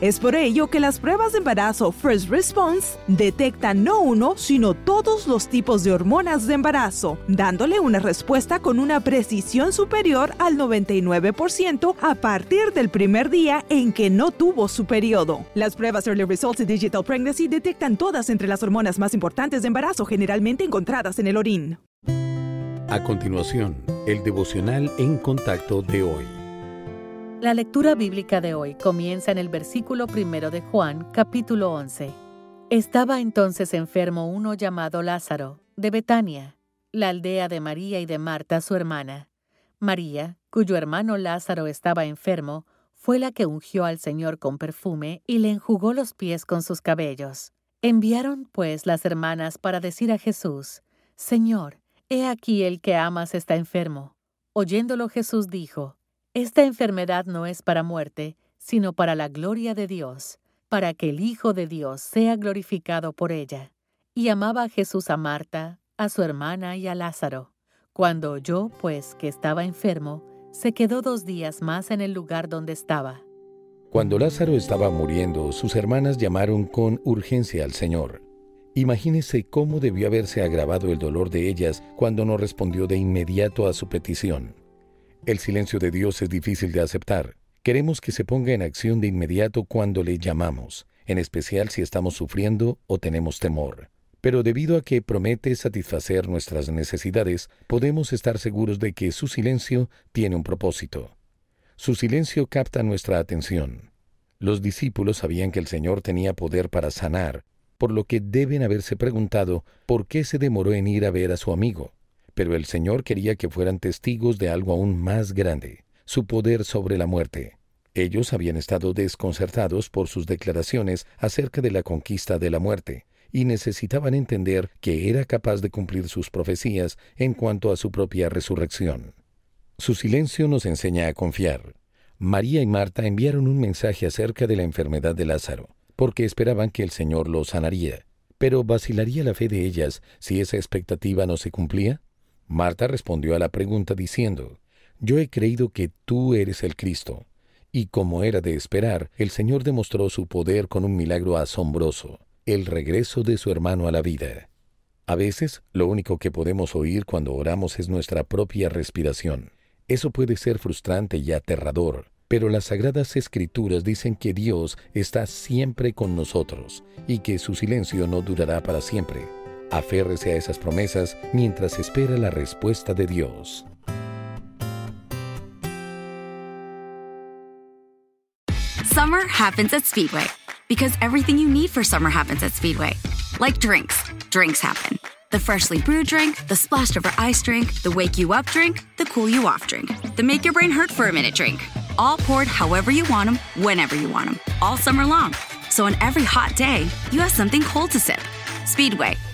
Es por ello que las pruebas de embarazo First Response detectan no uno, sino todos los tipos de hormonas de embarazo, dándole una respuesta con una precisión superior al 99% a partir del primer día en que no tuvo su periodo. Las pruebas Early Results y Digital Pregnancy detectan todas entre las hormonas más importantes de embarazo generalmente encontradas en el orín. A continuación, el devocional en contacto de hoy. La lectura bíblica de hoy comienza en el versículo primero de Juan, capítulo 11. Estaba entonces enfermo uno llamado Lázaro, de Betania, la aldea de María y de Marta, su hermana. María, cuyo hermano Lázaro estaba enfermo, fue la que ungió al Señor con perfume y le enjugó los pies con sus cabellos. Enviaron pues las hermanas para decir a Jesús, Señor, He aquí el que amas está enfermo. Oyéndolo Jesús dijo, Esta enfermedad no es para muerte, sino para la gloria de Dios, para que el Hijo de Dios sea glorificado por ella. Y amaba Jesús a Marta, a su hermana y a Lázaro. Cuando oyó, pues, que estaba enfermo, se quedó dos días más en el lugar donde estaba. Cuando Lázaro estaba muriendo, sus hermanas llamaron con urgencia al Señor. Imagínese cómo debió haberse agravado el dolor de ellas cuando no respondió de inmediato a su petición. El silencio de Dios es difícil de aceptar. Queremos que se ponga en acción de inmediato cuando le llamamos, en especial si estamos sufriendo o tenemos temor. Pero debido a que promete satisfacer nuestras necesidades, podemos estar seguros de que su silencio tiene un propósito. Su silencio capta nuestra atención. Los discípulos sabían que el Señor tenía poder para sanar, por lo que deben haberse preguntado por qué se demoró en ir a ver a su amigo. Pero el Señor quería que fueran testigos de algo aún más grande, su poder sobre la muerte. Ellos habían estado desconcertados por sus declaraciones acerca de la conquista de la muerte, y necesitaban entender que era capaz de cumplir sus profecías en cuanto a su propia resurrección. Su silencio nos enseña a confiar. María y Marta enviaron un mensaje acerca de la enfermedad de Lázaro porque esperaban que el Señor los sanaría. Pero ¿vacilaría la fe de ellas si esa expectativa no se cumplía? Marta respondió a la pregunta diciendo, Yo he creído que tú eres el Cristo. Y como era de esperar, el Señor demostró su poder con un milagro asombroso, el regreso de su hermano a la vida. A veces, lo único que podemos oír cuando oramos es nuestra propia respiración. Eso puede ser frustrante y aterrador, pero las sagradas escrituras dicen que Dios está siempre con nosotros y que su silencio no durará para siempre. Aférrese a esas promesas mientras espera la respuesta de Dios. Summer happens at Speedway because everything you need for summer happens at Speedway. Like drinks, drinks happen. The freshly brewed drink, the splashed over ice drink, the wake you up drink, the cool you off drink, the make your brain hurt for a minute drink all poured however you want them, whenever you want them, all summer long. So on every hot day, you have something cold to sip. Speedway,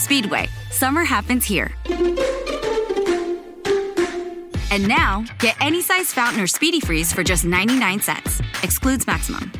Speedway, summer happens here. And now, get any size fountain or speedy freeze for just 99 cents. Excludes maximum.